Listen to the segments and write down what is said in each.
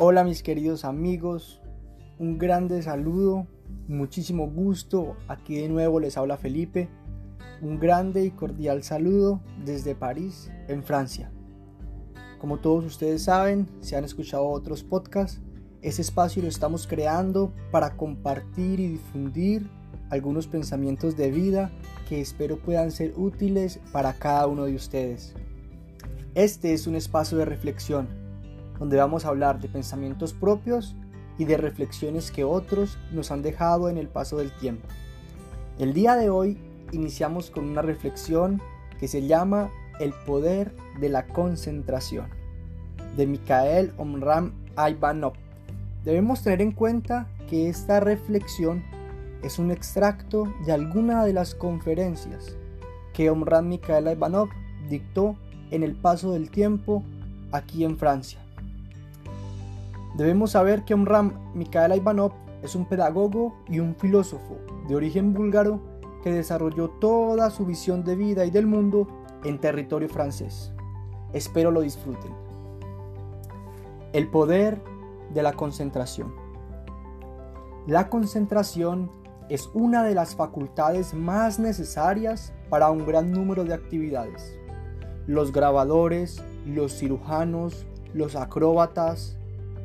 Hola mis queridos amigos, un grande saludo, muchísimo gusto, aquí de nuevo les habla Felipe, un grande y cordial saludo desde París, en Francia. Como todos ustedes saben, si han escuchado otros podcasts, ese espacio lo estamos creando para compartir y difundir algunos pensamientos de vida que espero puedan ser útiles para cada uno de ustedes. Este es un espacio de reflexión donde vamos a hablar de pensamientos propios y de reflexiones que otros nos han dejado en el paso del tiempo. El día de hoy iniciamos con una reflexión que se llama El poder de la concentración, de Mikhail Omram Ivanov. Debemos tener en cuenta que esta reflexión es un extracto de alguna de las conferencias que Omram Mikhail Ivanov dictó en el paso del tiempo aquí en Francia. Debemos saber que Omram Mikhail Ivanov es un pedagogo y un filósofo de origen búlgaro que desarrolló toda su visión de vida y del mundo en territorio francés. Espero lo disfruten. El poder de la concentración. La concentración es una de las facultades más necesarias para un gran número de actividades. Los grabadores, los cirujanos, los acróbatas,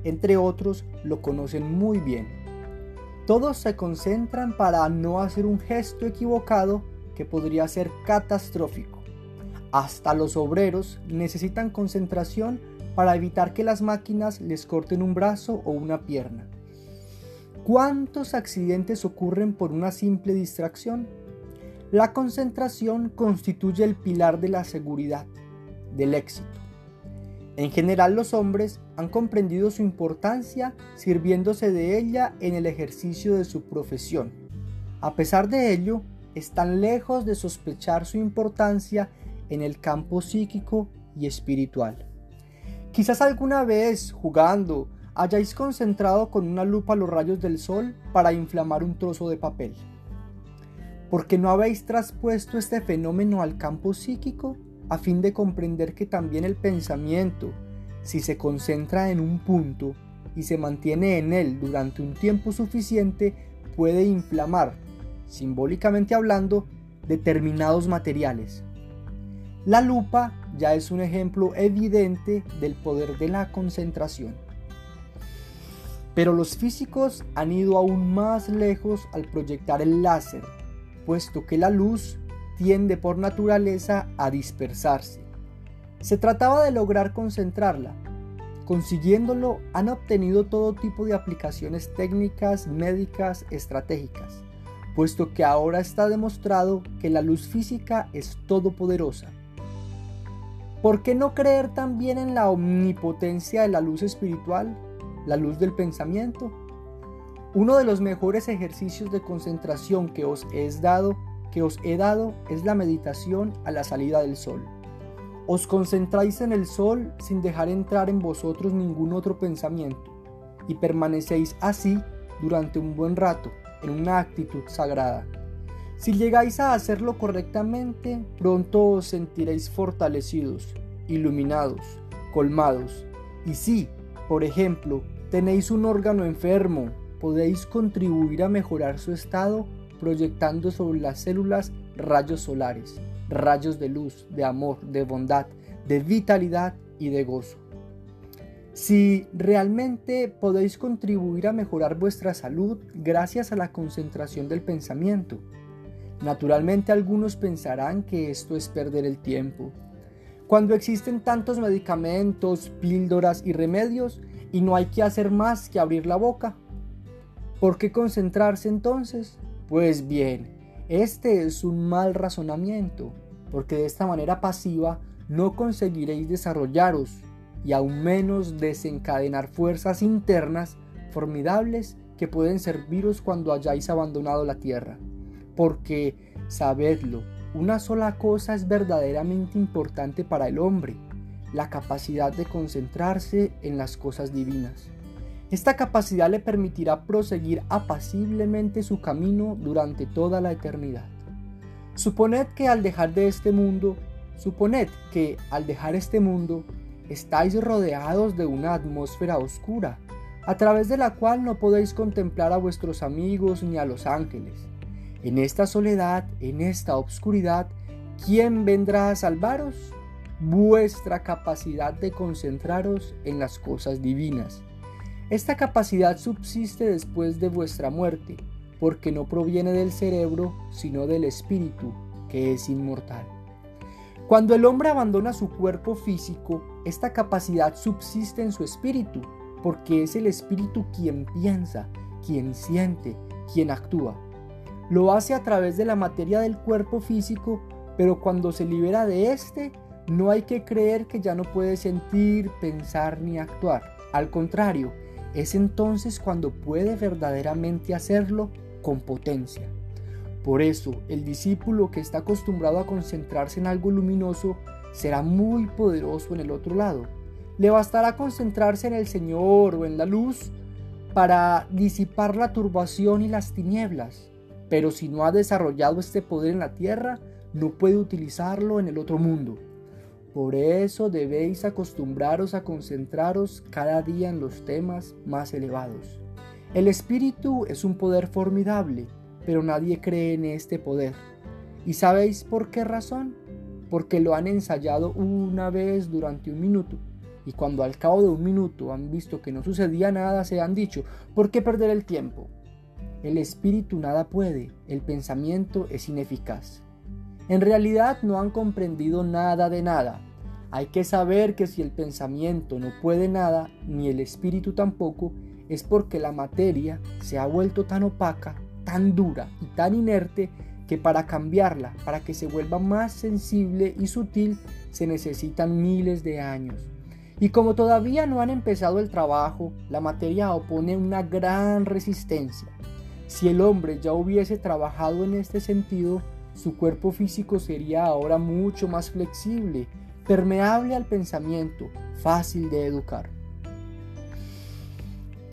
entre otros, lo conocen muy bien. Todos se concentran para no hacer un gesto equivocado que podría ser catastrófico. Hasta los obreros necesitan concentración para evitar que las máquinas les corten un brazo o una pierna. ¿Cuántos accidentes ocurren por una simple distracción? La concentración constituye el pilar de la seguridad, del éxito. En general los hombres han comprendido su importancia sirviéndose de ella en el ejercicio de su profesión. A pesar de ello, están lejos de sospechar su importancia en el campo psíquico y espiritual. Quizás alguna vez, jugando, hayáis concentrado con una lupa los rayos del sol para inflamar un trozo de papel. ¿Por qué no habéis traspuesto este fenómeno al campo psíquico? a fin de comprender que también el pensamiento, si se concentra en un punto y se mantiene en él durante un tiempo suficiente, puede inflamar, simbólicamente hablando, determinados materiales. La lupa ya es un ejemplo evidente del poder de la concentración. Pero los físicos han ido aún más lejos al proyectar el láser, puesto que la luz tiende por naturaleza a dispersarse. Se trataba de lograr concentrarla. Consiguiéndolo han obtenido todo tipo de aplicaciones técnicas, médicas, estratégicas, puesto que ahora está demostrado que la luz física es todopoderosa. ¿Por qué no creer también en la omnipotencia de la luz espiritual, la luz del pensamiento? Uno de los mejores ejercicios de concentración que os he dado que os he dado es la meditación a la salida del sol. Os concentráis en el sol sin dejar entrar en vosotros ningún otro pensamiento y permanecéis así durante un buen rato en una actitud sagrada. Si llegáis a hacerlo correctamente, pronto os sentiréis fortalecidos, iluminados, colmados. Y si, por ejemplo, tenéis un órgano enfermo, podéis contribuir a mejorar su estado proyectando sobre las células rayos solares, rayos de luz, de amor, de bondad, de vitalidad y de gozo. Si realmente podéis contribuir a mejorar vuestra salud gracias a la concentración del pensamiento, naturalmente algunos pensarán que esto es perder el tiempo. Cuando existen tantos medicamentos, píldoras y remedios y no hay que hacer más que abrir la boca, ¿por qué concentrarse entonces? Pues bien, este es un mal razonamiento, porque de esta manera pasiva no conseguiréis desarrollaros y aún menos desencadenar fuerzas internas formidables que pueden serviros cuando hayáis abandonado la tierra. Porque, sabedlo, una sola cosa es verdaderamente importante para el hombre, la capacidad de concentrarse en las cosas divinas. Esta capacidad le permitirá proseguir apaciblemente su camino durante toda la eternidad. Suponed que al dejar de este mundo, suponed que al dejar este mundo estáis rodeados de una atmósfera oscura, a través de la cual no podéis contemplar a vuestros amigos ni a los ángeles. En esta soledad, en esta obscuridad, ¿quién vendrá a salvaros? Vuestra capacidad de concentraros en las cosas divinas. Esta capacidad subsiste después de vuestra muerte, porque no proviene del cerebro, sino del espíritu, que es inmortal. Cuando el hombre abandona su cuerpo físico, esta capacidad subsiste en su espíritu, porque es el espíritu quien piensa, quien siente, quien actúa. Lo hace a través de la materia del cuerpo físico, pero cuando se libera de éste, no hay que creer que ya no puede sentir, pensar ni actuar. Al contrario, es entonces cuando puede verdaderamente hacerlo con potencia. Por eso, el discípulo que está acostumbrado a concentrarse en algo luminoso será muy poderoso en el otro lado. Le bastará concentrarse en el Señor o en la luz para disipar la turbación y las tinieblas. Pero si no ha desarrollado este poder en la tierra, no puede utilizarlo en el otro mundo. Por eso debéis acostumbraros a concentraros cada día en los temas más elevados. El espíritu es un poder formidable, pero nadie cree en este poder. ¿Y sabéis por qué razón? Porque lo han ensayado una vez durante un minuto. Y cuando al cabo de un minuto han visto que no sucedía nada, se han dicho, ¿por qué perder el tiempo? El espíritu nada puede, el pensamiento es ineficaz. En realidad no han comprendido nada de nada. Hay que saber que si el pensamiento no puede nada, ni el espíritu tampoco, es porque la materia se ha vuelto tan opaca, tan dura y tan inerte que para cambiarla, para que se vuelva más sensible y sutil, se necesitan miles de años. Y como todavía no han empezado el trabajo, la materia opone una gran resistencia. Si el hombre ya hubiese trabajado en este sentido, su cuerpo físico sería ahora mucho más flexible, permeable al pensamiento, fácil de educar.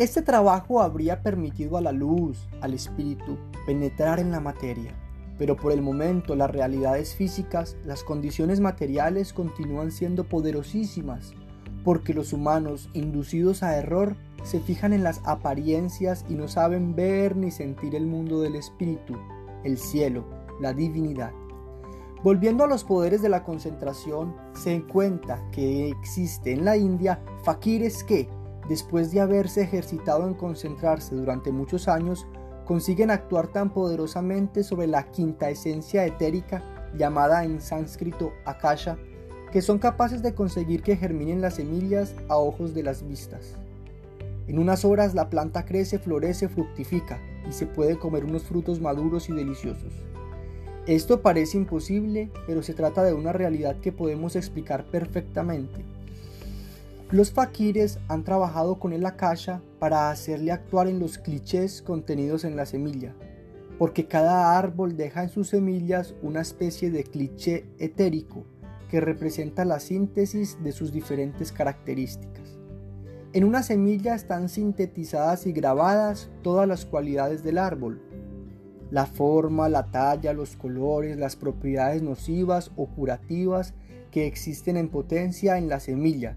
Este trabajo habría permitido a la luz, al espíritu, penetrar en la materia, pero por el momento las realidades físicas, las condiciones materiales continúan siendo poderosísimas, porque los humanos, inducidos a error, se fijan en las apariencias y no saben ver ni sentir el mundo del espíritu, el cielo, la divinidad. Volviendo a los poderes de la concentración, se cuenta que existe en la India faquires que, después de haberse ejercitado en concentrarse durante muchos años, consiguen actuar tan poderosamente sobre la quinta esencia etérica llamada en sánscrito akasha, que son capaces de conseguir que germinen las semillas a ojos de las vistas. En unas horas la planta crece, florece, fructifica y se puede comer unos frutos maduros y deliciosos. Esto parece imposible, pero se trata de una realidad que podemos explicar perfectamente. Los fakires han trabajado con el akasha para hacerle actuar en los clichés contenidos en la semilla, porque cada árbol deja en sus semillas una especie de cliché etérico que representa la síntesis de sus diferentes características. En una semilla están sintetizadas y grabadas todas las cualidades del árbol, la forma, la talla, los colores, las propiedades nocivas o curativas que existen en potencia en la semilla,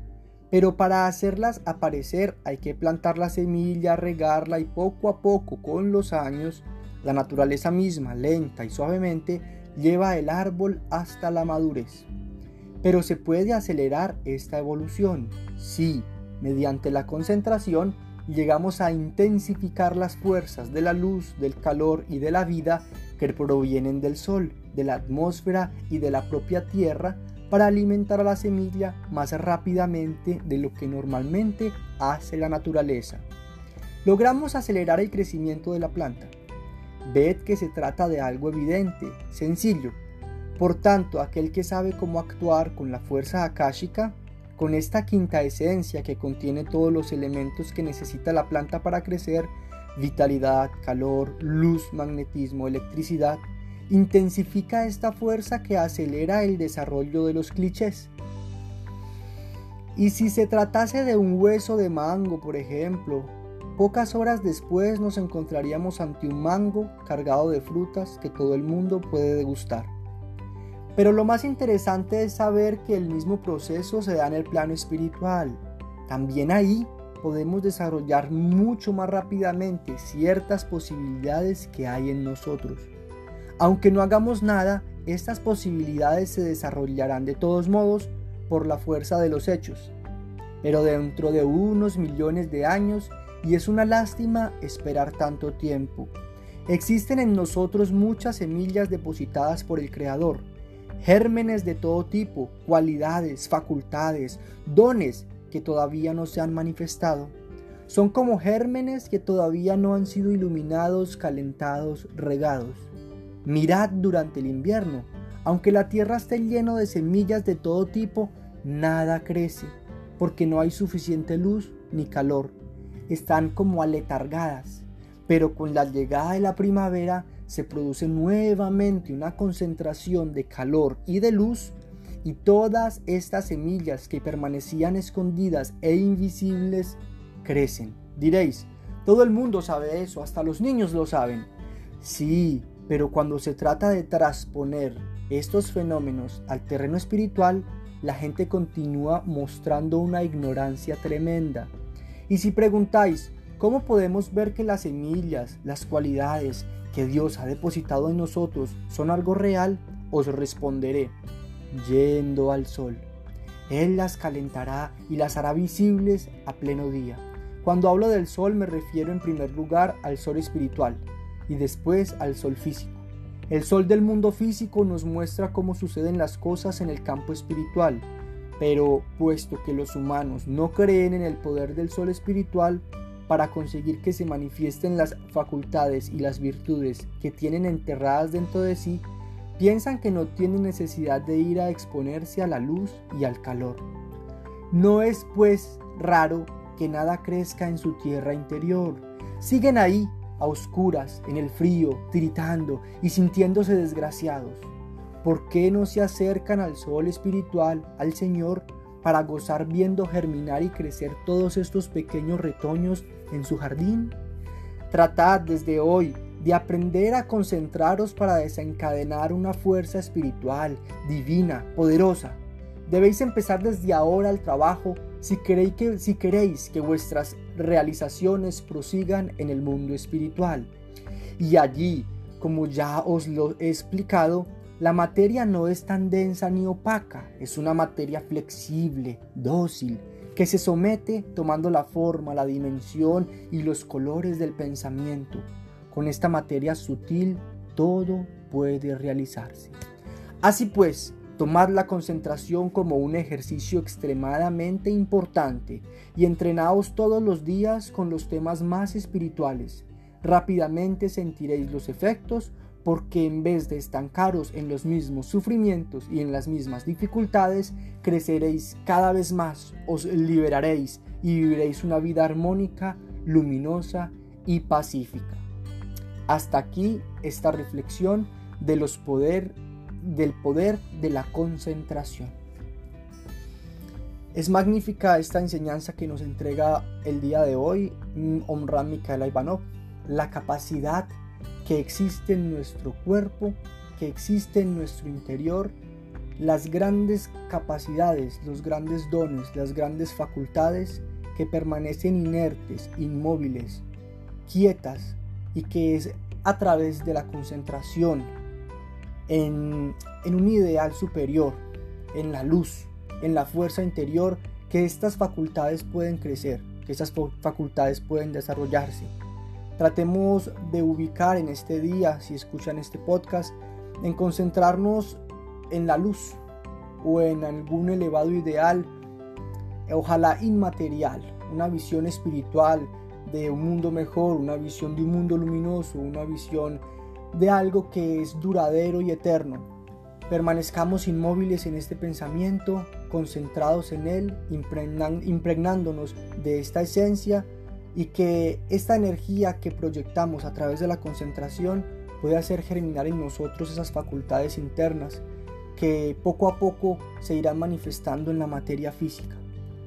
pero para hacerlas aparecer hay que plantar la semilla, regarla y poco a poco, con los años, la naturaleza misma, lenta y suavemente, lleva el árbol hasta la madurez. Pero se puede acelerar esta evolución, si, mediante la concentración, llegamos a intensificar las fuerzas de la luz, del calor y de la vida que provienen del sol, de la atmósfera y de la propia tierra, para alimentar a la semilla más rápidamente de lo que normalmente hace la naturaleza. Logramos acelerar el crecimiento de la planta. Ved que se trata de algo evidente, sencillo. Por tanto, aquel que sabe cómo actuar con la fuerza akáshica, con esta quinta esencia que contiene todos los elementos que necesita la planta para crecer, vitalidad, calor, luz, magnetismo, electricidad, intensifica esta fuerza que acelera el desarrollo de los clichés. Y si se tratase de un hueso de mango, por ejemplo, pocas horas después nos encontraríamos ante un mango cargado de frutas que todo el mundo puede degustar. Pero lo más interesante es saber que el mismo proceso se da en el plano espiritual. También ahí podemos desarrollar mucho más rápidamente ciertas posibilidades que hay en nosotros. Aunque no hagamos nada, estas posibilidades se desarrollarán de todos modos por la fuerza de los hechos, pero dentro de unos millones de años, y es una lástima esperar tanto tiempo. Existen en nosotros muchas semillas depositadas por el Creador, gérmenes de todo tipo, cualidades, facultades, dones que todavía no se han manifestado. Son como gérmenes que todavía no han sido iluminados, calentados, regados. Mirad durante el invierno, aunque la tierra esté llena de semillas de todo tipo, nada crece, porque no hay suficiente luz ni calor. Están como aletargadas, pero con la llegada de la primavera se produce nuevamente una concentración de calor y de luz y todas estas semillas que permanecían escondidas e invisibles crecen. Diréis, todo el mundo sabe eso, hasta los niños lo saben. Sí, pero cuando se trata de transponer estos fenómenos al terreno espiritual, la gente continúa mostrando una ignorancia tremenda. Y si preguntáis, ¿cómo podemos ver que las semillas, las cualidades que Dios ha depositado en nosotros son algo real? Os responderé, yendo al sol. Él las calentará y las hará visibles a pleno día. Cuando hablo del sol me refiero en primer lugar al sol espiritual y después al sol físico. El sol del mundo físico nos muestra cómo suceden las cosas en el campo espiritual, pero puesto que los humanos no creen en el poder del sol espiritual para conseguir que se manifiesten las facultades y las virtudes que tienen enterradas dentro de sí, piensan que no tienen necesidad de ir a exponerse a la luz y al calor. No es pues raro que nada crezca en su tierra interior. Siguen ahí a oscuras, en el frío, tiritando y sintiéndose desgraciados? ¿Por qué no se acercan al sol espiritual, al Señor, para gozar viendo germinar y crecer todos estos pequeños retoños en su jardín? Tratad desde hoy de aprender a concentraros para desencadenar una fuerza espiritual, divina, poderosa. Debéis empezar desde ahora el trabajo si queréis, que, si queréis que vuestras realizaciones prosigan en el mundo espiritual. Y allí, como ya os lo he explicado, la materia no es tan densa ni opaca, es una materia flexible, dócil, que se somete tomando la forma, la dimensión y los colores del pensamiento. Con esta materia sutil todo puede realizarse. Así pues, Tomad la concentración como un ejercicio extremadamente importante y entrenaos todos los días con los temas más espirituales. Rápidamente sentiréis los efectos porque en vez de estancaros en los mismos sufrimientos y en las mismas dificultades, creceréis cada vez más, os liberaréis y viviréis una vida armónica, luminosa y pacífica. Hasta aquí esta reflexión de los poderes del poder de la concentración. Es magnífica esta enseñanza que nos entrega el día de hoy mm, Omran Mikhail Ivanov, la capacidad que existe en nuestro cuerpo, que existe en nuestro interior, las grandes capacidades, los grandes dones, las grandes facultades que permanecen inertes, inmóviles, quietas y que es a través de la concentración, en, un ideal superior, en la luz, en la fuerza interior, que estas facultades pueden crecer, que estas facultades pueden desarrollarse. Tratemos de ubicar en este día, si escuchan este podcast, en concentrarnos en la luz o en algún elevado ideal, ojalá inmaterial, una visión espiritual de un mundo mejor, una visión de un mundo luminoso, una visión de algo que es duradero y eterno. Permanezcamos inmóviles en este pensamiento, concentrados en él, impregnándonos de esta esencia y que esta energía que proyectamos a través de la concentración puede hacer germinar en nosotros esas facultades internas que poco a poco se irán manifestando en la materia física.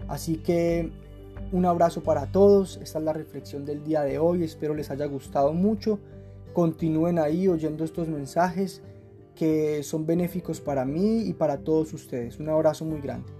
Así que un abrazo para todos, esta es la reflexión del día de hoy, espero les haya gustado mucho continúen ahí oyendo estos mensajes que son benéficos para mí y para todos ustedes. Un abrazo muy grande.